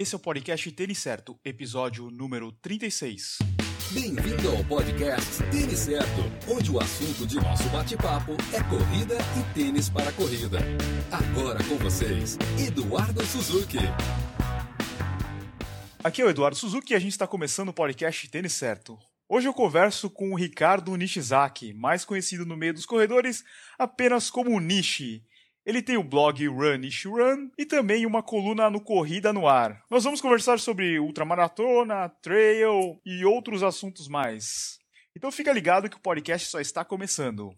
Esse é o podcast Tênis Certo, episódio número 36. Bem-vindo ao podcast Tênis Certo, onde o assunto de nosso bate-papo é corrida e tênis para corrida. Agora com vocês, Eduardo Suzuki. Aqui é o Eduardo Suzuki e a gente está começando o podcast Tênis Certo. Hoje eu converso com o Ricardo Nishizaki, mais conhecido no meio dos corredores apenas como Nishi. Ele tem o blog Run Nish Run e também uma coluna no Corrida no Ar. Nós vamos conversar sobre ultramaratona, trail e outros assuntos mais. Então fica ligado que o podcast só está começando.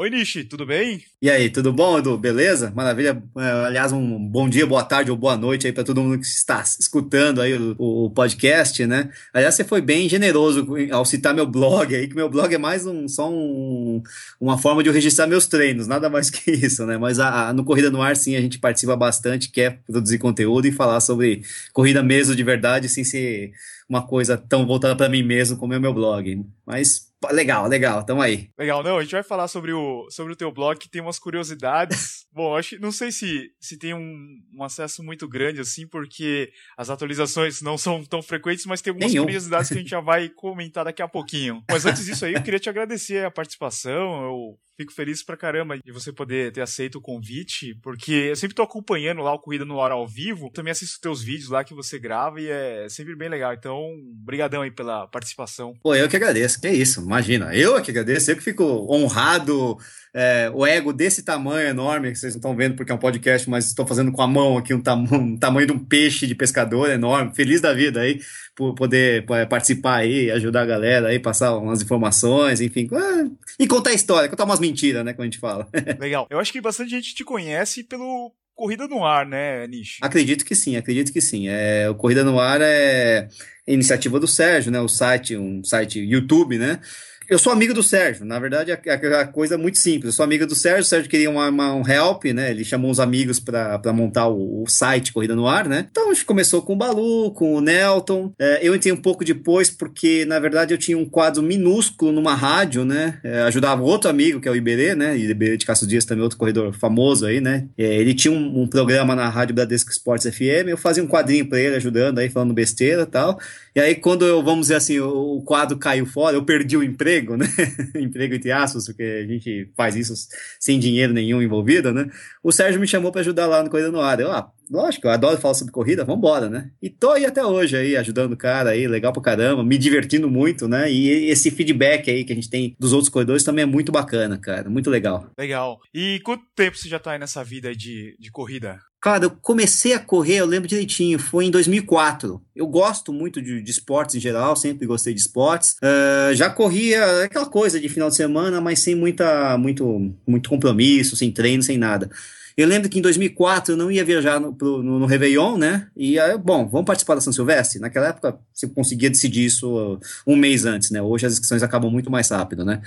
Oi, Nishi, tudo bem? E aí, tudo bom, Edu? Beleza? Maravilha. É, aliás, um bom dia, boa tarde ou boa noite aí para todo mundo que está escutando aí o, o, podcast, né? Aliás, você foi bem generoso ao citar meu blog aí, que meu blog é mais um, só um, uma forma de eu registrar meus treinos, nada mais que isso, né? Mas a, a, no Corrida no Ar, sim, a gente participa bastante, quer produzir conteúdo e falar sobre corrida mesmo de verdade, sem ser uma coisa tão voltada para mim mesmo como é o meu blog. Mas legal, legal, tamo aí. Legal, não, a gente vai falar sobre o, sobre o teu blog, que tem umas curiosidades. Bom, acho, não sei se, se tem um, um acesso muito grande assim, porque as atualizações não são tão frequentes, mas tem algumas Nenhum. curiosidades que a gente já vai comentar daqui a pouquinho. Mas antes disso aí, eu queria te agradecer a participação, eu fico feliz pra caramba de você poder ter aceito o convite, porque eu sempre tô acompanhando lá o Corrida no Hora ao vivo, também assisto teus vídeos lá que você grava e é sempre bem legal. Então, brigadão aí pela participação. Pô, eu que agradeço, que isso, imagina. Eu é que agradeço, eu que fico honrado é, o ego desse tamanho enorme, que vocês não estão vendo porque é um podcast, mas estou fazendo com a mão aqui um, tam um tamanho de um peixe de pescador enorme, feliz da vida aí, por poder participar aí, ajudar a galera aí, passar umas informações, enfim, ah, e contar a história, contar umas mentiras, né, como a gente fala. Legal. Eu acho que bastante gente te conhece pelo Corrida no Ar, né, Nish? Acredito que sim, acredito que sim. É, o Corrida no Ar é iniciativa do Sérgio, né? O site, um site YouTube, né? Eu sou amigo do Sérgio, na verdade a, a, a coisa é muito simples. Eu sou amigo do Sérgio, o Sérgio queria uma, uma, um help, né? Ele chamou uns amigos para montar o, o, site Corrida no Ar, né? Então a gente começou com o Balu, com o Nelton. É, eu entrei um pouco depois porque, na verdade, eu tinha um quadro minúsculo numa rádio, né? É, ajudava outro amigo, que é o Iberê, né? Iberê de Castro Dias, também outro corredor famoso aí, né? É, ele tinha um, um, programa na Rádio Bradesco Sports FM, eu fazia um quadrinho para ele, ajudando aí, falando besteira e tal. E aí, quando eu, vamos dizer assim, o quadro caiu fora, eu perdi o emprego, né? emprego entre aspas, porque a gente faz isso sem dinheiro nenhum envolvido, né? O Sérgio me chamou para ajudar lá no Corrida no Ar. Eu, ah, lógico, eu adoro falar sobre corrida, vambora, né? E tô aí até hoje aí, ajudando o cara aí, legal pra caramba, me divertindo muito, né? E esse feedback aí que a gente tem dos outros corredores também é muito bacana, cara, muito legal. Legal. E quanto tempo você já tá aí nessa vida de, de corrida? Cara, eu comecei a correr, eu lembro direitinho, foi em 2004. Eu gosto muito de, de esportes em geral, sempre gostei de esportes. Uh, já corria aquela coisa de final de semana, mas sem muita, muito, muito compromisso, sem treino, sem nada. Eu lembro que em 2004 eu não ia viajar no, pro, no, no Réveillon, né? E aí, bom, vamos participar da São Silvestre? Naquela época você conseguia decidir isso um mês antes, né? Hoje as inscrições acabam muito mais rápido, né?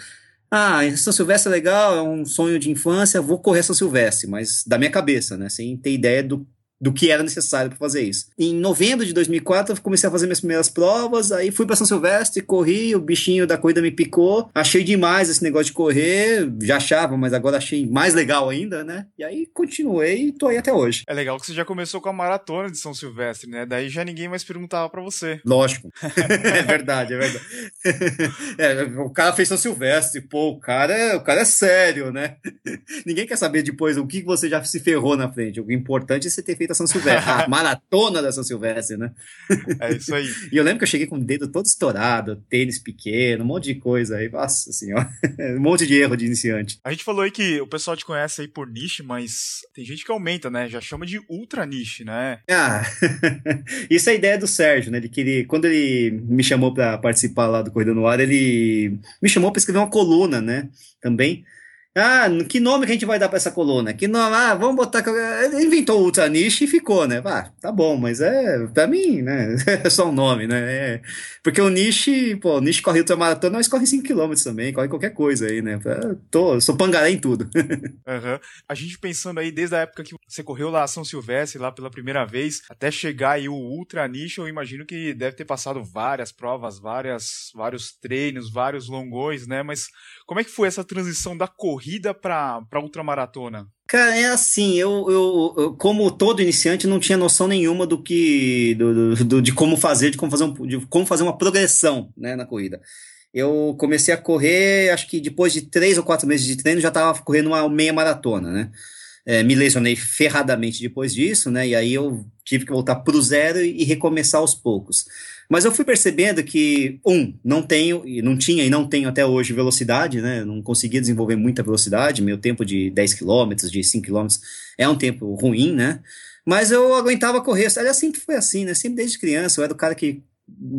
Ah, São Silvestre é legal, é um sonho de infância, vou correr São Silvestre, mas da minha cabeça, né? Sem ter ideia do do que era necessário para fazer isso. Em novembro de 2004, eu comecei a fazer minhas primeiras provas, aí fui para São Silvestre, corri, o bichinho da corrida me picou, achei demais esse negócio de correr, já achava, mas agora achei mais legal ainda, né? E aí continuei e tô aí até hoje. É legal que você já começou com a maratona de São Silvestre, né? Daí já ninguém mais perguntava para você. Lógico. é verdade, é verdade. é, o cara fez São Silvestre, pô, o cara, o cara é sério, né? ninguém quer saber depois o que você já se ferrou na frente. O importante é você ter feito da São Silvestre, a maratona da São Silvestre, né? É isso aí. e eu lembro que eu cheguei com o dedo todo estourado, tênis pequeno, um monte de coisa aí, nossa senhora, um monte de erro de iniciante. A gente falou aí que o pessoal te conhece aí por niche, mas tem gente que aumenta, né? Já chama de ultra niche, né? Ah, isso é a ideia do Sérgio, né? Ele queria, quando ele me chamou para participar lá do Corrida no Ar, ele me chamou para escrever uma coluna, né? Também Ah, que nome que a gente vai dar para essa coluna? Que nome? Ah, vamos botar. Ele inventou o Ultra Niche e ficou, né? Ah, tá bom, mas é. Pra mim, né? É só um nome, né? É, porque o Niche, pô, o Niche corre ultramaratona, mas corre 5km também, corre qualquer coisa aí, né? Tô, sou pangaré em tudo. uhum. A gente pensando aí desde a época que você correu lá São Silvestre, lá pela primeira vez, até chegar aí o Ultra Niche, eu imagino que deve ter passado várias provas, várias, vários treinos, vários longões, né? Mas como é que foi essa transição da corrida para ultramaratona? Cara, é assim, eu, eu, eu, como todo iniciante, não tinha noção nenhuma do que. Do, do, de como fazer, de como fazer, um, de como fazer uma progressão né, na corrida. Eu comecei a correr, acho que depois de três ou quatro meses de treino, já estava correndo uma meia maratona, né? É, me lesionei ferradamente depois disso, né? E aí eu tive que voltar para o zero e recomeçar aos poucos. Mas eu fui percebendo que, um, não tenho, e não tinha e não tenho até hoje velocidade, né? não conseguia desenvolver muita velocidade. Meu tempo de 10 km, de 5 km é um tempo ruim, né? Mas eu aguentava correr. Aliás, sempre foi assim, né? Sempre desde criança. Eu era o cara que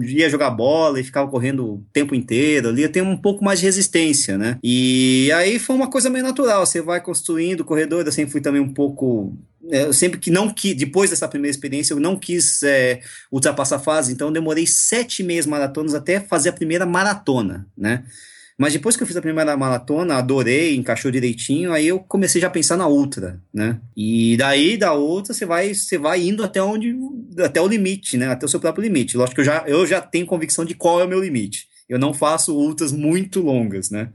ia jogar bola e ficava correndo o tempo inteiro ali, tem um pouco mais de resistência, né? E aí foi uma coisa meio natural, você vai construindo o corredor, eu sempre fui também um pouco é, eu sempre que não quis, depois dessa primeira experiência, eu não quis é, ultrapassar a fase, então eu demorei sete meses maratonas até fazer a primeira maratona, né? Mas depois que eu fiz a primeira maratona, adorei, encaixou direitinho, aí eu comecei já a pensar na ultra, né? E daí da outra você vai, você vai indo até onde, até o limite, né? Até o seu próprio limite. Lógico que eu já, eu já tenho convicção de qual é o meu limite. Eu não faço ultras muito longas, né?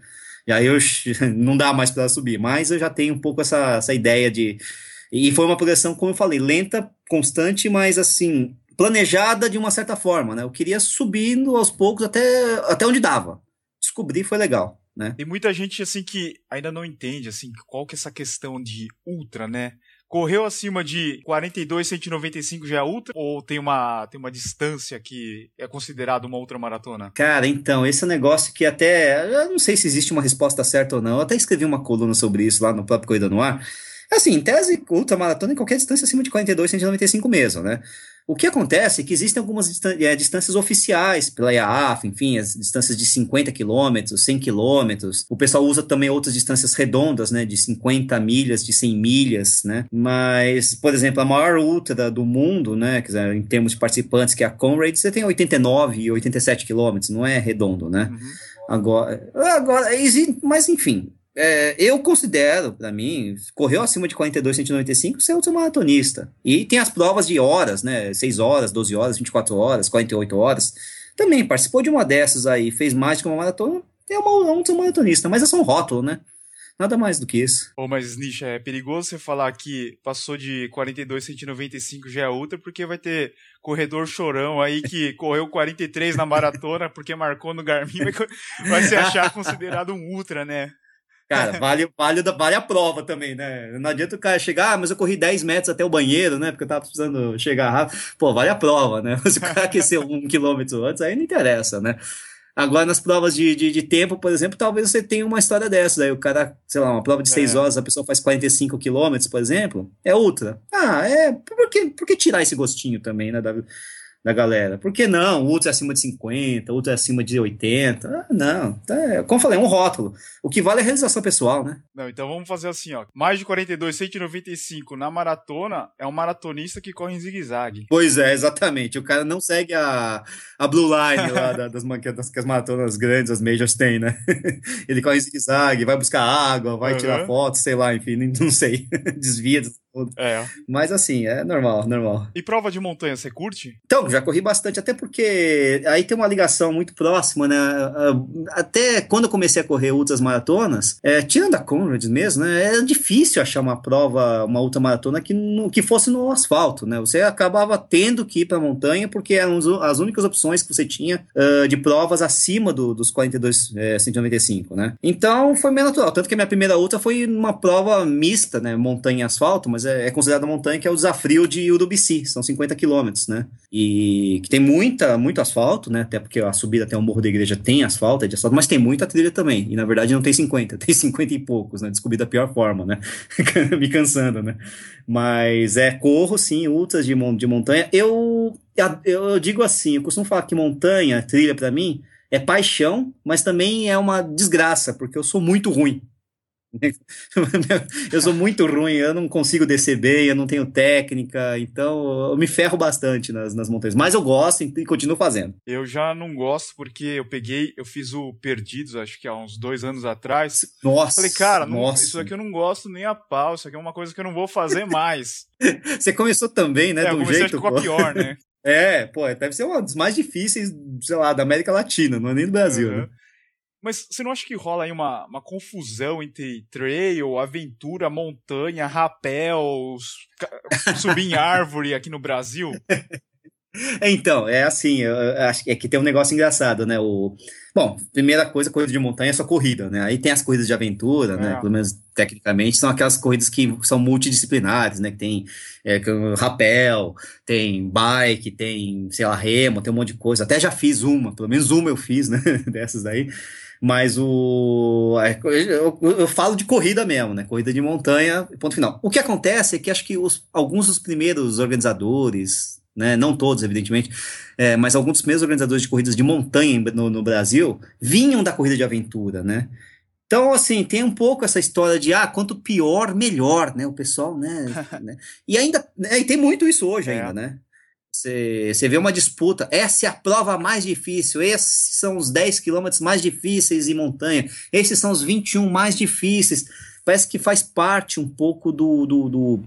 E aí eu, não dá mais para subir, mas eu já tenho um pouco essa, essa ideia de e foi uma progressão, como eu falei, lenta, constante, mas assim, planejada de uma certa forma, né? Eu queria subindo aos poucos até, até onde dava. Descobrir foi legal, né? Tem muita gente assim que ainda não entende assim qual que é essa questão de ultra, né? Correu acima de 42, 195 já é ultra? Ou tem uma, tem uma distância que é considerada uma ultramaratona? Cara, então, esse é um negócio que até. Eu não sei se existe uma resposta certa ou não. Eu até escrevi uma coluna sobre isso lá no próprio Corrida no Ar. Assim, em tese, ultramaratona em qualquer distância acima de 42, 195 mesmo, né? O que acontece é que existem algumas é, distâncias oficiais pela IAAF, enfim, as distâncias de 50 quilômetros, 100 quilômetros. O pessoal usa também outras distâncias redondas, né, de 50 milhas, de 100 milhas, né? Mas, por exemplo, a maior ultra do mundo, né, dizer, em termos de participantes, que é a Conrad, você tem 89 e 87 quilômetros, não é redondo, né? Uhum. Agora, agora, mas enfim, é, eu considero, para mim, correu acima de 42, 195, ser ultramaratonista. E tem as provas de horas, né? 6 horas, 12 horas, 24 horas, 48 horas. Também participou de uma dessas aí, fez mais que uma maratona, é uma ultramaratonista, mas é só um rótulo, né? Nada mais do que isso. Oh, mas, Nisha, é perigoso você falar que passou de 42, 195 já é ultra, porque vai ter corredor chorão aí que correu 43 na maratona porque marcou no Garmin, vai, vai se achar considerado um ultra, né? Cara, vale, vale, vale a prova também, né? Não adianta o cara chegar, ah, mas eu corri 10 metros até o banheiro, né? Porque eu tava precisando chegar rápido. Pô, vale a prova, né? Se o cara aqueceu um quilômetro antes, aí não interessa, né? Agora, nas provas de, de, de, tempo, por exemplo, talvez você tenha uma história dessa. Daí o cara, sei lá, uma prova de 6 é. horas, a pessoa faz 45 quilômetros, por exemplo, é ultra. Ah, é. Por que, por que tirar esse gostinho também, né? Da, da galera. Por que não? Ultra é acima de 50, Ultra é acima de 80. Ah, não, é, como eu falei, é um rótulo. O que vale é a realização pessoal, né? Não, então vamos fazer assim, ó. Mais de 42, 195 na maratona é um maratonista que corre em zigue-zague. Pois é, exatamente. O cara não segue a, a blue line lá das, das, das, das maratonas grandes, as majors têm, né? Ele corre em zigue-zague, vai buscar água, vai uhum. tirar foto, sei lá, enfim, não sei. Desvia é. Mas assim, é normal, normal. E prova de montanha, você curte? Então, já corri bastante, até porque aí tem uma ligação muito próxima, né? Até quando eu comecei a correr ultras maratonas, é, tirando a Conrad mesmo, né? Era difícil achar uma prova, uma ultramaratona que, que fosse no asfalto, né? Você acabava tendo que ir pra montanha porque eram as únicas opções que você tinha uh, de provas acima do, dos 42, é, 195, né? Então foi meio natural. Tanto que a minha primeira ultra foi uma prova mista, né? Montanha e asfalto, mas é, é considerada montanha, que é o desafio de Urubici, são 50 quilômetros, né? E que tem muita, muito asfalto, né? Até porque a subida até o Morro da Igreja tem asfalto, é de asfalto, mas tem muita trilha também. E na verdade não tem 50, tem 50 e poucos, né? Descobri da pior forma, né? Me cansando, né? Mas é, corro sim, ultras de, de montanha. Eu, eu digo assim, eu costumo falar que montanha, trilha para mim, é paixão, mas também é uma desgraça, porque eu sou muito ruim eu sou muito ruim, eu não consigo descer bem, eu não tenho técnica, então eu me ferro bastante nas, nas montanhas. Mas eu gosto e continuo fazendo. Eu já não gosto porque eu peguei, eu fiz o Perdidos, acho que há uns dois anos atrás. Nossa! Falei, cara, não, isso aqui eu não gosto nem a pau, isso aqui é uma coisa que eu não vou fazer mais. Você começou também, né? É, de um jeito. A pior, né? É, pô, deve ser uma das mais difíceis, sei lá, da América Latina, não é nem do Brasil, uhum. né? Mas você não acha que rola aí uma, uma confusão entre trail, aventura, montanha, rapel, subir em árvore aqui no Brasil? Então, é assim, acho que é que tem um negócio engraçado, né? O, bom, primeira coisa, corrida de montanha é só corrida, né? Aí tem as corridas de aventura, né? é. né? Pelo menos tecnicamente, são aquelas corridas que são multidisciplinares, né? Que tem é, rapel, tem bike, tem, sei lá, remo, tem um monte de coisa. Até já fiz uma, pelo menos uma eu fiz, né? Dessas daí. Mas o. É, eu, eu, falo de corrida mesmo, né? Corrida de montanha, ponto final. O que acontece é que acho que os, alguns dos primeiros organizadores, né? Não todos, evidentemente, é, mas alguns dos primeiros organizadores de corridas de montanha no, no Brasil vinham da corrida de aventura, né? Então, assim, tem um pouco essa história de, ah, quanto pior, melhor, né? O pessoal, né? né? E ainda, né? e tem muito isso hoje é. ainda, né? Você vê uma disputa, essa é a prova mais difícil, esses são os 10 quilômetros mais difíceis em montanha, esses são os 21 mais difíceis. Parece que faz parte um pouco do, do, do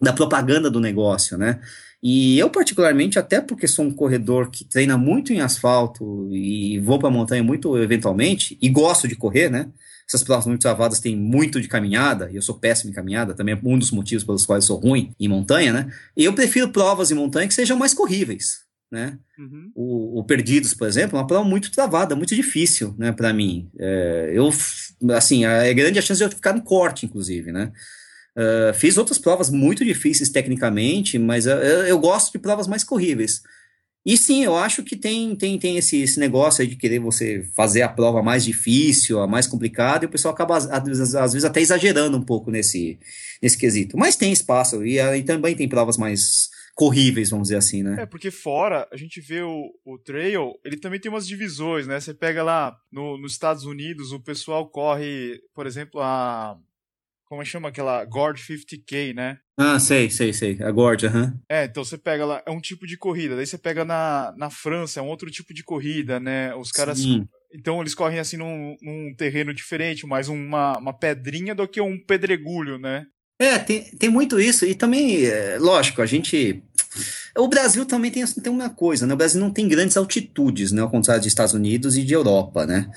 da propaganda do negócio, né? E eu, particularmente, até porque sou um corredor que treina muito em asfalto e vou para a montanha muito eventualmente, e gosto de correr, né? essas provas muito travadas têm muito de caminhada, e eu sou péssimo em caminhada, também é um dos motivos pelos quais eu sou ruim em montanha, né? E eu prefiro provas em montanha que sejam mais corríveis, né? Uhum. O, o, Perdidos, por exemplo, é uma prova muito travada, muito difícil, né, para mim. É, eu, assim, é grande a chance de eu ficar no corte, inclusive, né? Uh, fiz outras provas muito difíceis tecnicamente, mas eu, eu, gosto de provas mais corríveis. E sim, eu acho que tem, tem, tem esse, esse negócio de querer você fazer a prova mais difícil, a mais complicada, e o pessoal acaba, às vezes, às vezes até exagerando um pouco nesse, nesse quesito. Mas tem espaço, e, e também tem provas mais corríveis, vamos dizer assim, né? É, porque fora, a gente vê o, o trail, ele também tem umas divisões, né? Você pega lá no, nos Estados Unidos, o pessoal corre, por exemplo, a como chama aquela Gord 50K, né? Ah, sei, sei, sei. A Gord, aham. Uhum. É, então você pega lá, é um tipo de corrida. Daí você pega na, na França, é um outro tipo de corrida, né? Os caras. Sim. Então eles correm assim num, num terreno diferente, mais uma, uma pedrinha do que um pedregulho, né? É, tem, tem muito isso. E também, é, lógico, a gente. O Brasil também tem, tem uma coisa, né? O Brasil não tem grandes altitudes, né? Ao contrário dos Estados Unidos e de Europa, né?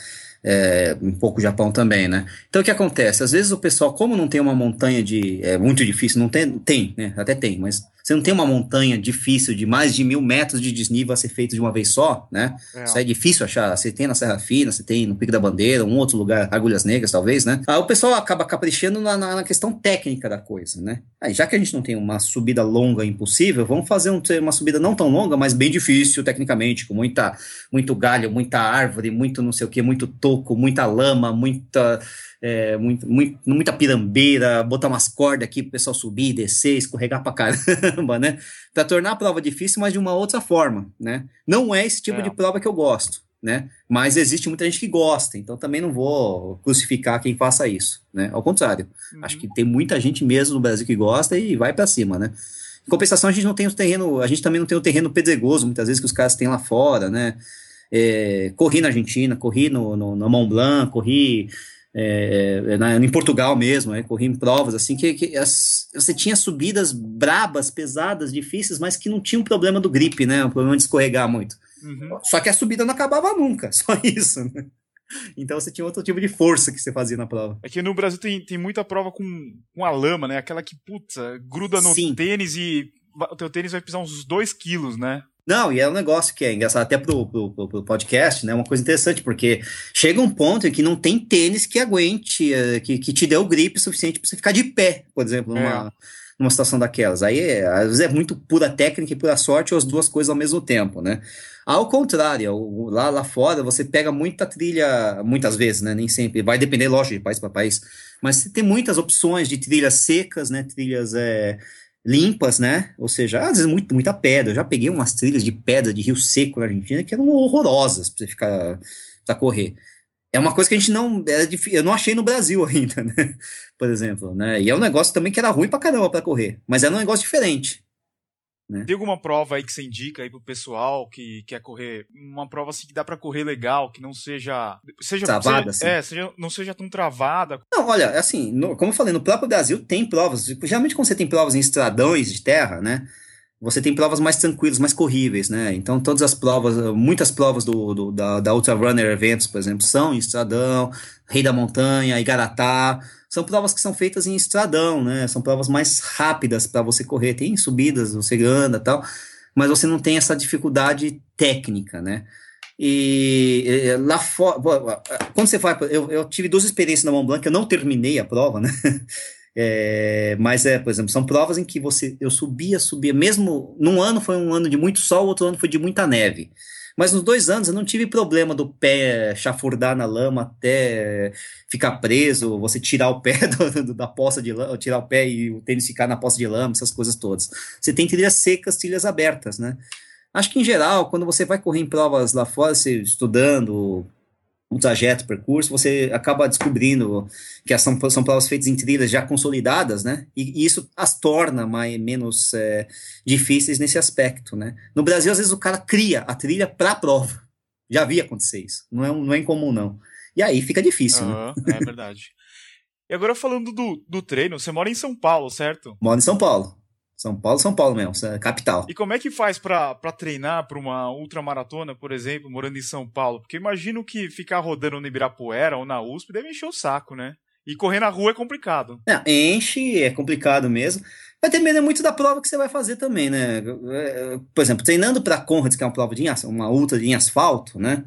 É, um pouco Japão também, né? Então o que acontece? Às vezes o pessoal, como não tem uma montanha de. É muito difícil, não tem, tem, né? Até tem, mas você não tem uma montanha difícil de mais de mil metros de desnível a ser feito de uma vez só, né? É. Isso é difícil achar. Você tem na Serra Fina, você tem no Pico da Bandeira, um outro lugar, Agulhas Negras, talvez, né? Aí o pessoal acaba caprichando na, na, na questão técnica da coisa, né? Aí, já que a gente não tem uma subida longa impossível, vamos fazer um, uma subida não tão longa, mas bem difícil tecnicamente, com muita, muito galho, muita árvore, muito não sei o que, muito toco, muita lama, muita é, muito, muito, muita pirambeira, botar umas cordas aqui pro pessoal subir, descer, escorregar pra caramba, né? Pra tornar a prova difícil, mas de uma outra forma, né? Não é esse tipo é. de prova que eu gosto, né? Mas existe muita gente que gosta, então também não vou crucificar quem faça isso, né? Ao contrário, uhum. acho que tem muita gente mesmo no Brasil que gosta e vai para cima, né? Em compensação, a gente não tem o terreno, a gente também não tem o terreno pedregoso, muitas vezes, que os caras têm lá fora, né? É, corri na Argentina, corri no, no, no Mont Blanc, corri é, é, na, em Portugal mesmo, é, corri em provas assim que, que as, você tinha subidas brabas, pesadas, difíceis, mas que não tinha um problema do grip, né? Um problema de escorregar muito. Uhum. Só que a subida não acabava nunca, só isso. Né? Então você tinha outro tipo de força que você fazia na prova. É que no Brasil tem, tem muita prova com, com a lama, né? Aquela que, puta, gruda no Sim. tênis e o teu tênis vai pisar uns 2 quilos, né? Não, e é um negócio que é engraçado até pro, pro, pro, podcast, né? Uma coisa interessante, porque chega um ponto em que não tem tênis que aguente, eh, que, que te dê o grip suficiente para você ficar de pé, por exemplo, numa, é. numa situação daquelas. Aí, é, às vezes, é muito pura técnica e pura sorte, ou as duas coisas ao mesmo tempo, né? Ao contrário, lá, lá fora você pega muita trilha, muitas vezes, né? Nem sempre, vai depender, lógico, de país para país, mas você tem muitas opções de trilhas secas, né? Trilhas. É, limpas, né? Ou seja, às vezes muito, muita pedra. Eu já peguei umas trilhas de pedra de rio seco na Argentina que eram horrorosas para você ficar para correr. é uma coisa que a gente não. É eu não achei no Brasil ainda, né? Por exemplo, né? E é um negócio também que era ruim pra caramba pra correr. Mas era um negócio diferente. Né? Tem alguma prova aí que você indica aí pro pessoal que quer correr? Uma prova assim que dá para correr legal, que não seja. seja travada, seja, É, seja, não seja tão travada. Não, olha, assim, no, como eu falei, no próprio Brasil tem provas. Geralmente quando você tem provas em estradões de terra, né? Você tem provas mais tranquilas, mais corríveis, né? Então, todas as provas, muitas provas do, do da, da Ultra Runner Eventos, por exemplo, são em Estradão, Rei da Montanha, Igaratá, são provas que são feitas em estradão, né? São provas mais rápidas para você correr, tem subidas, você anda tal, mas você não tem essa dificuldade técnica, né? E, lá fora, quando você vai, eu, eu tive duas experiências na Mont Blanc, eu não terminei a prova, né? É, mas é, por exemplo, são provas em que você eu subia, subia, mesmo num ano foi um ano de muito sol, outro ano foi de muita neve. Mas nos dois anos eu não tive problema do pé chafurdar na lama até ficar preso, você tirar o pé do, do, da poça de lama, tirar o pé e o tênis ficar na poça de lama, essas coisas todas. Você tem trilhas secas, trilhas abertas, né? Acho que em geral, quando você vai correr em provas lá fora, você estudando, o trajeto, percurso, você acaba descobrindo que são, são provas feitas em trilhas já consolidadas, né? E, e isso as torna mais, menos é, difíceis nesse aspecto, né? No Brasil, às vezes, o cara cria a trilha para a prova. Já vi acontecer isso. Não é, não é incomum, não. E aí fica difícil, uhum, né? É verdade. E agora falando do, do treino, você mora em São Paulo, certo? Moro em São Paulo. São Paulo, São Paulo mesmo, é capital. E como é que faz para treinar para uma ultramaratona, por exemplo, morando em São Paulo? Porque imagino que ficar rodando no Ibirapuera ou na USP deve encher o saco, né? E correr na rua é complicado. É, enche, é complicado mesmo. Vai depender muito da prova que você vai fazer também, né? Por exemplo, treinando para Conrads, que é uma prova de uma ultra em asfalto, né?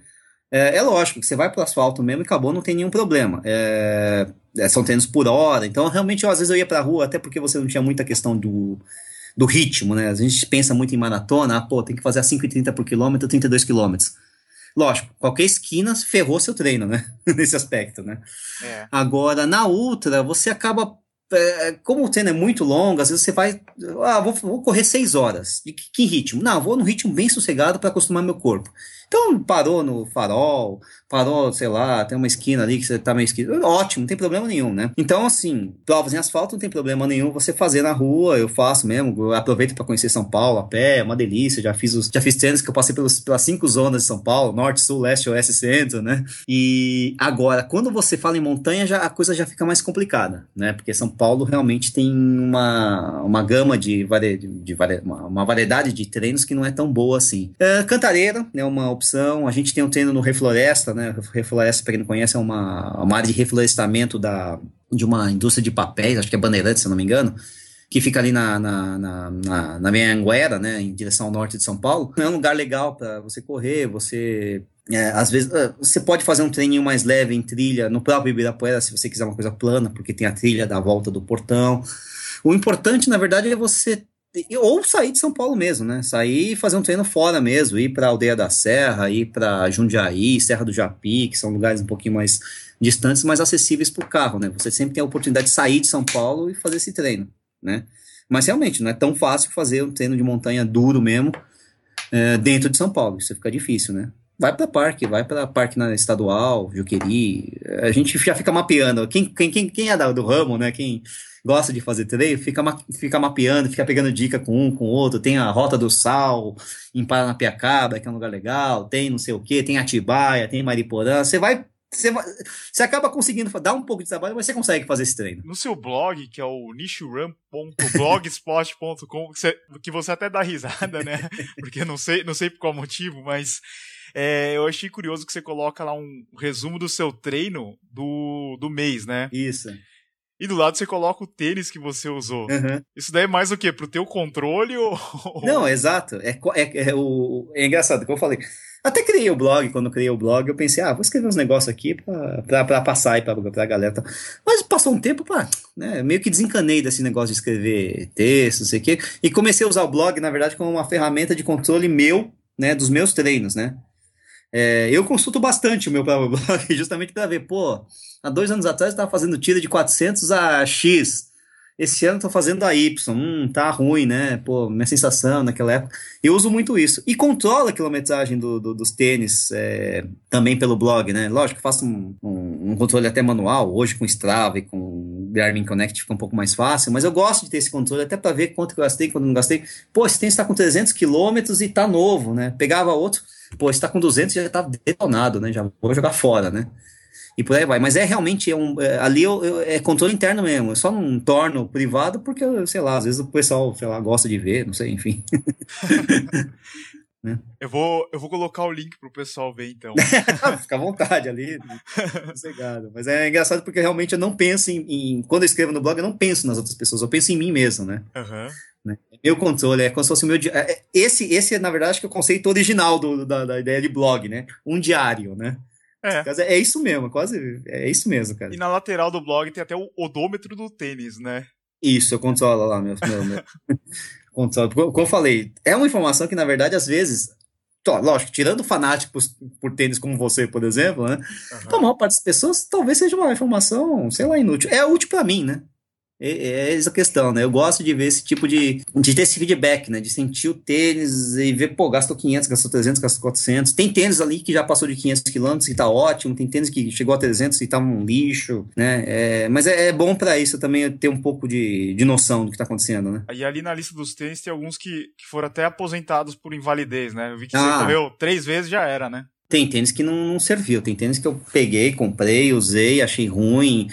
É, é lógico que você vai para o asfalto mesmo e acabou, não tem nenhum problema. É, é, são treinos por hora, então realmente às vezes eu ia para a rua, até porque você não tinha muita questão do, do ritmo, né? A gente pensa muito em maratona, ah, pô, tem que fazer a 5,30 por quilômetro, 32 quilômetros. Lógico, qualquer esquina ferrou seu treino, né? Nesse aspecto, né? É. Agora, na ultra, você acaba. É, como o treino é muito longo, às vezes você vai. Ah, vou, vou correr 6 horas. De que, que ritmo? Não, vou no ritmo bem sossegado para acostumar meu corpo. Então parou no farol, parou, sei lá, tem uma esquina ali que você tá meio esquina. Ótimo, não tem problema nenhum, né? Então, assim, provas em asfalto não tem problema nenhum você fazer na rua, eu faço mesmo, eu aproveito para conhecer São Paulo a pé, é uma delícia, já fiz os, já fiz treinos que eu passei pelos, pelas cinco zonas de São Paulo, norte, sul, leste, oeste, centro, né? E agora, quando você fala em montanha, já, a coisa já fica mais complicada, né? Porque São Paulo realmente tem uma, uma gama de, vari, de, de uma, uma variedade de treinos que não é tão boa assim. É, Cantareira, né, uma opção, a gente tem um treino no Refloresta, né? Refloresta, para quem não conhece, é uma, uma área de reflorestamento da, de uma indústria de papéis, acho que é Bandeirantes, se não me engano, que fica ali na, na, na, na, na Anguera, né, em direção ao norte de São Paulo. É um lugar legal para você correr, você é, às vezes é, você pode fazer um treininho mais leve em trilha no próprio Ibirapuera, se você quiser uma coisa plana, porque tem a trilha da volta do portão. O importante, na verdade, é você ou sair de São Paulo mesmo, né? Sair e fazer um treino fora mesmo, ir para Aldeia da Serra, ir para Jundiaí, Serra do Japi, que são lugares um pouquinho mais distantes, mais acessíveis por carro, né? Você sempre tem a oportunidade de sair de São Paulo e fazer esse treino, né? Mas realmente não é tão fácil fazer um treino de montanha duro mesmo é, dentro de São Paulo. Isso fica difícil, né? Vai para parque, vai para parque na estadual, Juqueri. A gente já fica mapeando. Quem, quem, quem, é do ramo, né? Quem gosta de fazer treino, fica, ma fica mapeando, fica pegando dica com um, com o outro. Tem a Rota do Sal em Paranapiacaba, que é um lugar legal. Tem não sei o que, tem Atibaia, tem Mariporã. Você vai você, vai, você acaba conseguindo dar um pouco de trabalho, mas você consegue fazer esse treino. No seu blog, que é o nichorun.blogspot.com, que, você, que você até dá risada, né? Porque não sei, não sei por qual motivo, mas é, eu achei curioso que você coloca lá um resumo do seu treino do, do mês, né? Isso. E do lado você coloca o tênis que você usou. Uhum. Isso daí é mais o quê? Pro teu controle ou. Não, exato. É, é, é, o, é engraçado, como eu falei. Até criei o blog, quando criei o blog, eu pensei, ah, vou escrever uns negócios aqui pra, pra, pra passar aí pra, pra galera. Mas passou um tempo, pá, né, meio que desencanei desse negócio de escrever texto, não sei o quê, e comecei a usar o blog, na verdade, como uma ferramenta de controle meu, né, dos meus treinos, né. É, eu consulto bastante o meu próprio blog, justamente para ver, pô, há dois anos atrás eu estava fazendo tiro de 400 a X, esse ano tô fazendo a Y, hum, tá ruim, né? Pô, minha sensação naquela época. Eu uso muito isso. E controlo a quilometragem do, do, dos tênis é, também pelo blog, né? Lógico, faço um, um, um, controle até manual, hoje com Strava e com Garmin Connect fica um pouco mais fácil, mas eu gosto de ter esse controle até para ver quanto eu gastei, quanto não gastei. Pô, esse tênis está com 300 quilômetros e tá novo, né? Pegava outro, pô, esse tá com 200 e já tá detonado, né? Já vou jogar fora, né? e por aí vai. Mas é realmente é um, é, ali eu, eu, é controle interno mesmo. Eu só não torno privado porque, sei lá, às vezes o pessoal, sei lá, gosta de ver, não sei, enfim. né? Eu vou, eu vou colocar o link pro pessoal ver, então. Fica à vontade ali, sossegado. Mas é engraçado porque realmente eu não penso em, em, Quando eu escrevo no blog, eu não penso nas outras pessoas, eu penso em mim mesmo, né? Uhum. Né? Meu controle é como se fosse o meu. É, esse, esse, na verdade, acho que é o conceito original do, da, da ideia de blog, né? Um diário, né? É. é isso mesmo, quase. É isso mesmo, cara. E na lateral do blog tem até o odômetro do tênis, né? Isso, eu controlo lá, meu. meu, meu. controlo. Como eu falei, é uma informação que, na verdade, às vezes. Tó, lógico, tirando fanáticos por tênis como você, por exemplo, né? Uhum. A maior parte das pessoas talvez seja uma informação, sei lá, inútil. É útil para mim, né? É, é essa questão, né? Eu gosto de ver esse tipo de. de ter esse feedback, né? De sentir o tênis e ver, pô, gastou 500, gastou 300, gastou 400. Tem tênis ali que já passou de 500 quilômetros e tá ótimo. Tem tênis que chegou a 300 e tá um lixo, né? É, mas é, é bom para isso também ter um pouco de, de noção do que tá acontecendo, né? E ali na lista dos tênis tem alguns que, que foram até aposentados por invalidez, né? Eu vi que ah. você correu três vezes já era, né? Tem tênis que não, não serviu. Tem tênis que eu peguei, comprei, usei, achei ruim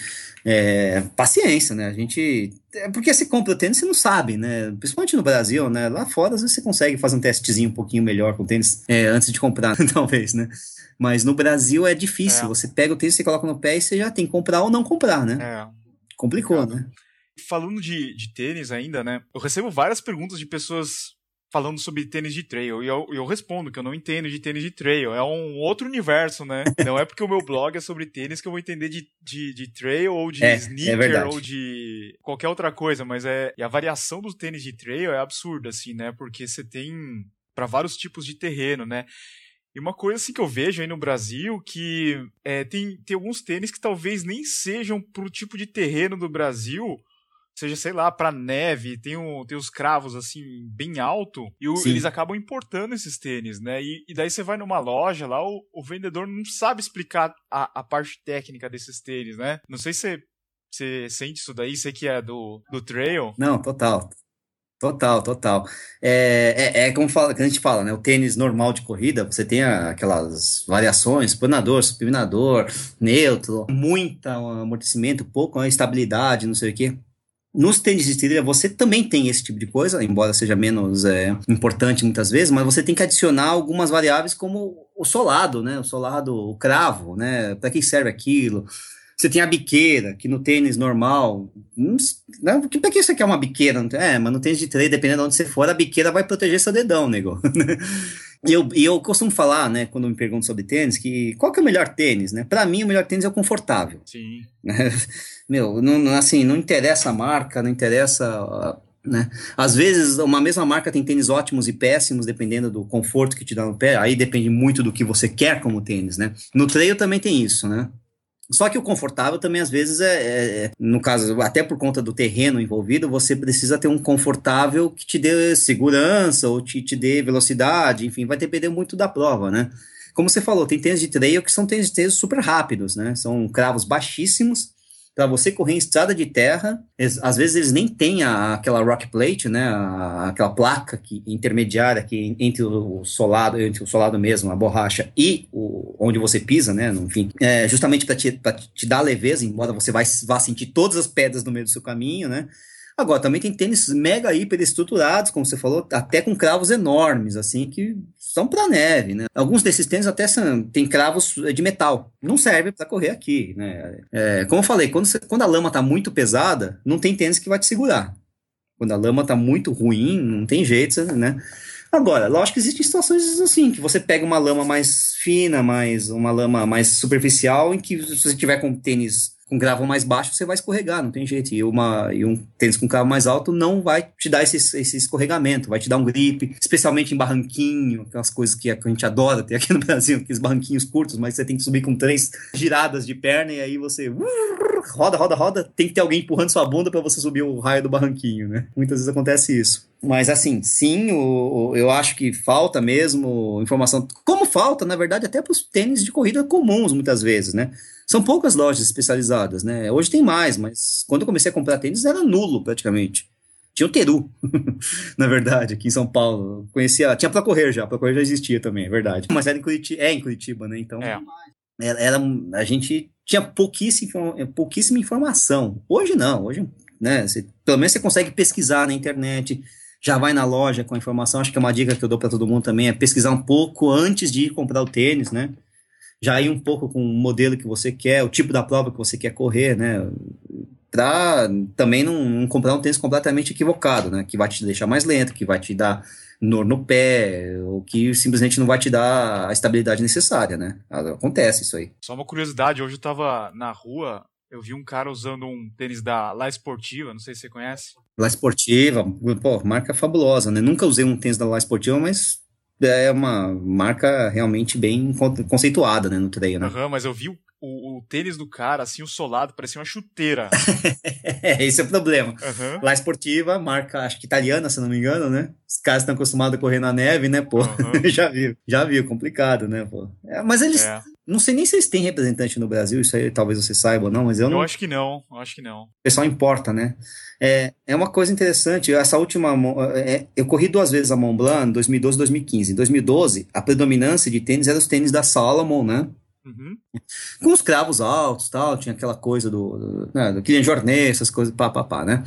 é, paciência, né? A gente. É porque você compra o tênis, você não sabe, né? Principalmente no Brasil, né? Lá fora, às vezes você consegue fazer um testezinho um pouquinho melhor com o tênis é, antes de comprar, talvez, né? Mas no Brasil é difícil. É. Você pega o tênis, você coloca no pé e você já tem que comprar ou não comprar, né? É. Complicou, né? Falando de, de tênis ainda, né? Eu recebo várias perguntas de pessoas falando sobre tênis de trail. E eu, eu respondo que eu não entendo de tênis de trail. É um outro universo, né? Não é porque o meu blog é sobre tênis que eu vou entender de, de, de trail ou de é, é sneaker é ou de qualquer outra coisa. Mas é. E a variação do tênis de trail é absurda, assim, né? Porque você tem para vários tipos de terreno, né? E uma coisa assim que eu vejo aí no Brasil que é, tem, tem alguns tênis que talvez nem sejam pro tipo de terreno do Brasil, seja, sei lá, para neve, tem, um, tem os cravos assim, bem alto, e o, eles acabam importando esses tênis, né? E, e daí você vai numa loja lá, o, o vendedor não sabe explicar a, a, parte técnica desses tênis, né? Não sei se você sente isso daí, sei que é do, do trail. Não, total. Total, total. É, é, é como fala, que a gente fala, né? O tênis normal de corrida, você tem aquelas variações, planador, supinador, neutro, muita amortecimento, pouco estabilidade, não sei o quê. Nos tênis de trilha você também tem esse tipo de coisa, embora seja menos é, importante muitas vezes, mas você tem que adicionar algumas variáveis como o solado, né? O solado, o cravo, né? Para que serve aquilo? Você tem a biqueira, que no tênis normal. Não, para que você quer uma biqueira? É, mas no tênis de trilha, dependendo de onde você for, a biqueira vai proteger seu dedão, nego. E eu, eu costumo falar, né, quando me perguntam sobre tênis, que qual que é o melhor tênis, né? Para mim, o melhor tênis é o confortável. Sim. Meu, não, assim, não interessa a marca, não interessa, né? Às vezes, uma mesma marca tem tênis ótimos e péssimos, dependendo do conforto que te dá no pé. Aí depende muito do que você quer como tênis, né? No trail também tem isso, né? Só que o confortável também, às vezes, é, é, no caso, até por conta do terreno envolvido, você precisa ter um confortável que te dê segurança ou te, te dê velocidade, enfim, vai depender muito da prova, né? Como você falou, tem tênis de trail que são tênis de trail super rápidos, né? São cravos baixíssimos, para você correr em estrada de terra, às vezes eles nem têm a, aquela rock plate, né, a, aquela placa que, intermediária que entre o solado, entre o solado mesmo, a borracha e o, onde você pisa, né, enfim, é, justamente para te, te dar leveza, embora você vai, vá sentir todas as pedras no meio do seu caminho, né, Agora, também tem tênis mega hiper estruturados, como você falou, até com cravos enormes, assim, que são para neve, né? Alguns desses tênis até são, tem cravos de metal. Não serve para correr aqui, né? É, como eu falei, quando, você, quando a lama tá muito pesada, não tem tênis que vai te segurar. Quando a lama tá muito ruim, não tem jeito, né? Agora, lógico que existem situações assim, que você pega uma lama mais fina, mais uma lama mais superficial, em que se você tiver com tênis com gravo mais baixo, você vai escorregar, não tem jeito. E, uma, e um tênis com cravo mais alto não vai te dar esse, esse escorregamento, vai te dar um grip, especialmente em barranquinho, aquelas coisas que a gente adora ter aqui no Brasil, aqueles barranquinhos curtos, mas você tem que subir com três giradas de perna e aí você roda, roda, roda, tem que ter alguém empurrando sua bunda para você subir o raio do barranquinho, né? Muitas vezes acontece isso. Mas assim, sim, o, o, eu acho que falta mesmo informação. Como falta, na verdade, até para os tênis de corrida comuns, muitas vezes, né? São poucas lojas especializadas, né? Hoje tem mais, mas quando eu comecei a comprar tênis era nulo praticamente. Tinha o Teru, na verdade, aqui em São Paulo. Conhecia, tinha para correr já, para correr já existia também, é verdade. Mas era em Curitiba, é em Curitiba, né? Então, é. era, era, a gente tinha pouquíssima, pouquíssima informação. Hoje não, hoje, né? Você, pelo menos você consegue pesquisar na internet, já vai na loja com a informação. Acho que é uma dica que eu dou para todo mundo também é pesquisar um pouco antes de ir comprar o tênis, né? Já ir um pouco com o modelo que você quer, o tipo da prova que você quer correr, né? Para também não, não, comprar um tênis completamente equivocado, né? Que vai te deixar mais lento, que vai te dar no, no pé, ou que simplesmente não vai te dar a estabilidade necessária, né? Acontece isso aí. Só uma curiosidade, hoje eu estava na rua, eu vi um cara usando um tênis da La Esportiva, não sei se você conhece. La Esportiva, pô, marca fabulosa, né? Nunca usei um tênis da La Esportiva, mas é uma marca realmente bem conceituada, né, no treino. Né? Mas eu vi o, o, o, tênis do cara, assim, o solado, parecia uma chuteira. é, esse é o problema. Uhum. La Esportiva, marca, acho que italiana, se não me engano, né? Os caras estão acostumados a correr na neve, né, pô? Uhum. já viu, já viu, complicado, né, pô? É, mas eles... É. Não sei nem se eles têm representante no Brasil, isso aí talvez você saiba ou não, mas eu não. Eu acho que não, acho que não. O pessoal importa, né? É, é uma coisa interessante. Essa última. É, eu corri duas vezes a Mont Blanc, em 2012 e 2015. Em 2012, a predominância de tênis era os tênis da Salomon, né? Uhum. Com os cravos altos tal, tinha aquela coisa do, do, né, do Kylian Jornet, essas coisas, pá, pá, pá, né?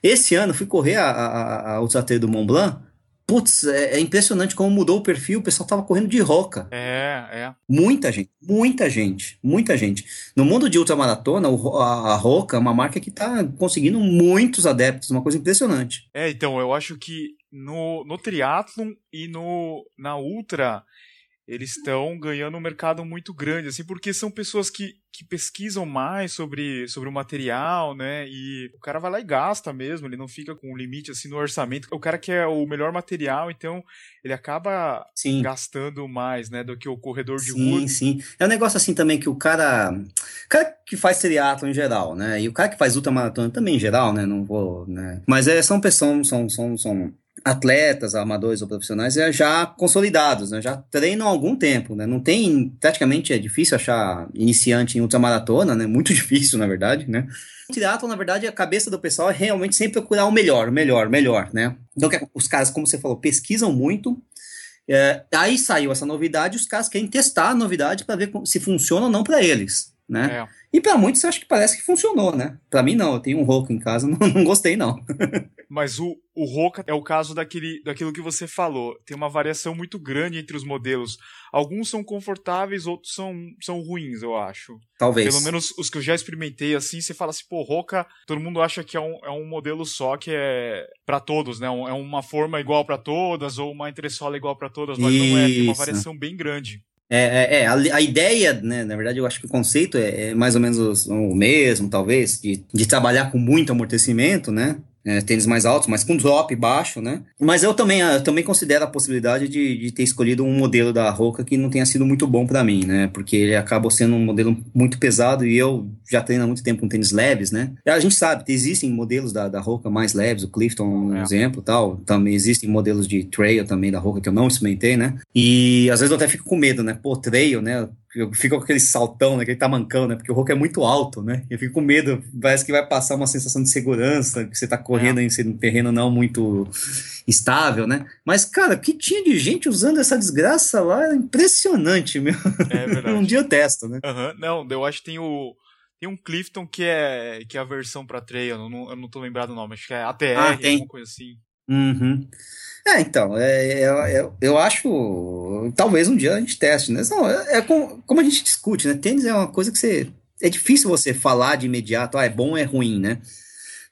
Esse ano fui correr a, a, a do Mont Blanc, Putz, é, é, impressionante como mudou o perfil, o pessoal tava correndo de roca. É, é. Muita gente, muita gente, muita gente. No mundo de ultramaratona, a, a roca é uma marca que tá conseguindo muitos adeptos, uma coisa impressionante. É, então, eu acho que no, no triatlon e no, na ultra, eles estão ganhando um mercado muito grande, assim, porque são pessoas que, que pesquisam mais sobre, sobre o material, né? E o cara vai lá e gasta mesmo, ele não fica com um limite assim no orçamento. O cara quer o melhor material, então ele acaba sim. gastando mais, né, do que o corredor de sim, rua. Sim, sim. É um negócio assim também que o cara, o cara que faz triatlo em geral, né? E o cara que faz ultramaratona também em geral, né? Não vou, né? Mas é, são pessoas, são, são, são atletas, amadores ou profissionais já consolidados, né? já treinam há algum tempo, né? Não tem, praticamente é difícil achar iniciante em ultramaratona, né? Muito difícil, na verdade, né? O triatlo, na verdade, a cabeça do pessoal é realmente sempre procurar o melhor, o melhor, o melhor, né? Então, os caras, como você falou, pesquisam muito, é, aí saiu essa novidade, os caras querem testar a novidade para ver se funciona ou não para eles, né? É. E para muitos acho que parece que funcionou, né? Para mim não, eu tenho um Roco em casa, não, não gostei não. Mas o, o Roca é o caso daquele, daquilo que você falou. Tem uma variação muito grande entre os modelos. Alguns são confortáveis, outros são, são ruins, eu acho. Talvez. Pelo menos os que eu já experimentei, assim, você fala assim, pô, Roca, todo mundo acha que é um, é um modelo só que é para todos, né? É uma forma igual para todas, ou uma entressola igual para todas, mas Isso. não é. Tem uma variação bem grande. É, é, é a, a, ideia, né, na verdade, eu acho que o conceito é, é mais ou menos o, o mesmo, talvez, de, de trabalhar com muito amortecimento, né? É, tênis mais altos, mas com drop baixo, né? Mas eu também, eu também considero a possibilidade de, de ter escolhido um modelo da Roca que não tenha sido muito bom para mim, né? Porque ele acabou sendo um modelo muito pesado e eu já treino há muito tempo com tênis leves, né? A gente sabe, existem modelos da, da Roca mais leves, o Clifton é um exemplo tal. Também existem modelos de trail também da Roca que eu não experimentei, né? E às vezes eu até fico com medo, né? Pô, trail, né? Eu fico com aquele saltão, né, aquele tamancão, né, porque o rock é muito alto, né, eu fico com medo, parece que vai passar uma sensação de segurança, que você tá correndo é. em um terreno não muito estável, né, mas, cara, que tinha de gente usando essa desgraça lá, impressionante, meu. É verdade. um dia eu testo, né. Uhum. Não, eu acho que tem o... Tem um Clifton que é, que é a versão pra trail, eu não, eu não tô lembrado o nome, acho que é ATR, ah, tem. alguma coisa assim. Uhum. É, então, é, é, é, eu acho. Talvez um dia a gente teste, né? Não, é, é como, como, a gente discute, né? Tênis é uma coisa que você. É difícil você falar de imediato, ah, é bom ou é ruim, né?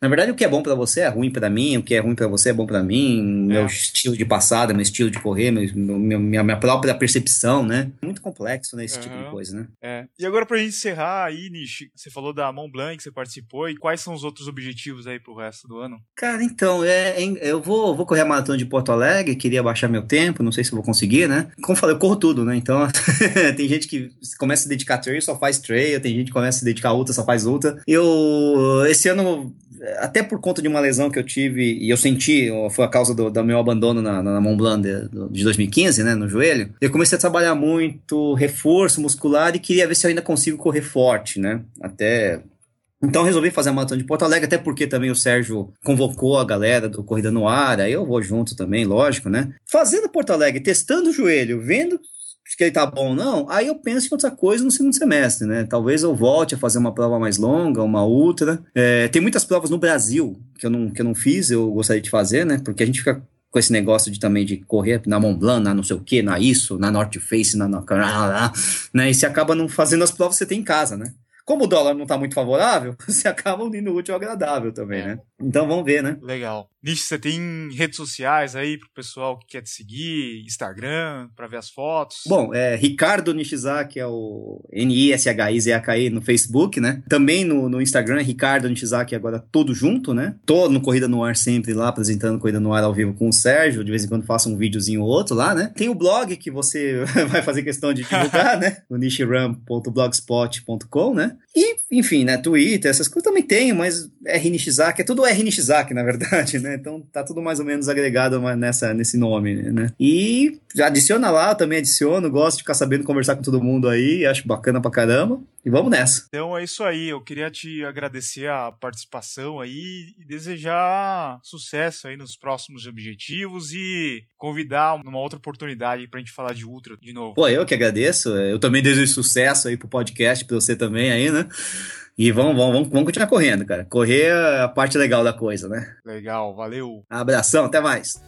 Na verdade, o que é bom para você é ruim para mim, o que é ruim para você é bom para mim, é. meu estilo de passada, meu estilo de correr, meu, meu, minha, minha própria percepção, né? Muito complexo, né, esse uhum. tipo de coisa, né? É. E agora pra gente encerrar aí, Nish, você falou da Mont Blanc, você participou, e quais são os outros objetivos aí pro resto do ano? Cara, então, é, eu vou, vou correr a maratona de Porto Alegre, queria baixar meu tempo, não sei se vou conseguir, né? Como eu falei, eu corro tudo, né? Então, tem gente que começa a se dedicar a trail, só faz trail, tem gente que começa a se dedicar a ultra, só faz ultra. Eu, esse ano até por conta de uma lesão que eu tive e eu senti, foi a causa do, do meu abandono na, na Mont Blanc de, de 2015, né, no joelho, eu comecei a trabalhar muito reforço muscular e queria ver se eu ainda consigo correr forte, né, até então resolvi fazer a maratona de Porto Alegre, até porque também o Sérgio convocou a galera do Corrida no Ar, aí eu vou junto também, lógico, né? Fazendo Porto Alegre, testando o joelho, vendo que ele tá bom ou não, aí eu penso em outra coisa no segundo semestre, né? Talvez eu volte a fazer uma prova mais longa, uma ultra. É, tem muitas provas no Brasil que eu, não, que eu não fiz, eu gostaria de fazer, né? Porque a gente fica com esse negócio de também de correr na Mont Blanc, na não sei o que, na isso, na North Face, na, na, na, né? E você acaba não fazendo as provas que você tem em casa, né? Como o dólar não está muito favorável, você acaba unindo o útil ao agradável também, é. né? Então vamos ver, né? Legal. Nish, você tem redes sociais aí pro pessoal que quer te seguir, Instagram, para ver as fotos? Bom, é Ricardo Nishizaki, é o N-I-S-H-I-Z-A-K-I no Facebook, né? Também no, no Instagram, Ricardo Nishizaki, agora todo junto, né? Tô no Corrida no Ar sempre lá, apresentando Corrida no Ar ao vivo com o Sérgio, de vez em quando faço um videozinho ou outro lá, né? Tem o blog que você vai fazer questão de divulgar, né? No nishiram.blogspot.com, né? E, enfim, né? Twitter, essas coisas também tenho, mas R Nishizaki, é tudo R Nishizaki, na verdade, né? Então tá tudo mais ou menos agregado nessa, nesse nome, né? E adiciona lá, também adiciono, gosto de ficar sabendo conversar com todo mundo aí, acho bacana pra caramba. E vamos nessa. Então é isso aí, eu queria te agradecer a participação aí e desejar sucesso aí nos próximos objetivos e convidar numa outra oportunidade pra gente falar de Ultra de novo. Pô, eu que agradeço, eu também desejo sucesso aí pro podcast, pra você também aí, né? E vamos, vamos, vamos continuar correndo, cara. Correr é a parte legal da coisa, né? Legal, valeu. Abração, até mais.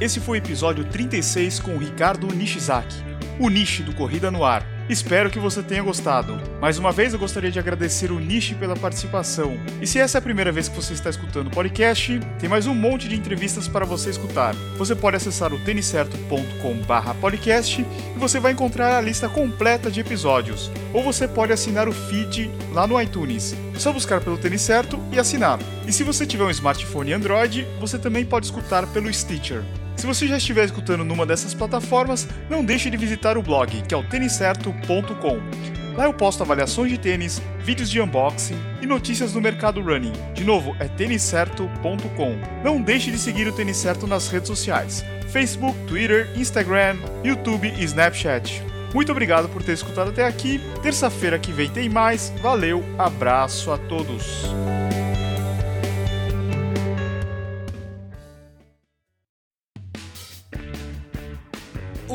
Esse foi o episódio 36 com o Ricardo Nishizaki, o Nishi do Corrida no Ar. Espero que você tenha gostado. Mais uma vez eu gostaria de agradecer o Nishi pela participação. E se essa é a primeira vez que você está escutando o podcast, tem mais um monte de entrevistas para você escutar. Você pode acessar o têniscerto.com/podcast e você vai encontrar a lista completa de episódios. Ou você pode assinar o feed lá no iTunes. É só buscar pelo Tênis Certo e assinar. E se você tiver um smartphone Android, você também pode escutar pelo Stitcher. Se você já estiver escutando numa dessas plataformas, não deixe de visitar o blog, que é o têniscerto.com. Lá eu posto avaliações de tênis, vídeos de unboxing e notícias do mercado running. De novo, é têniscerto.com. Não deixe de seguir o Tênis Certo nas redes sociais: Facebook, Twitter, Instagram, YouTube e Snapchat. Muito obrigado por ter escutado até aqui. Terça-feira que vem tem mais. Valeu, abraço a todos.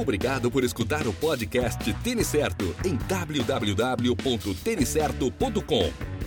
Obrigado por escutar o podcast Tênis Certo em www.tenicerto.com.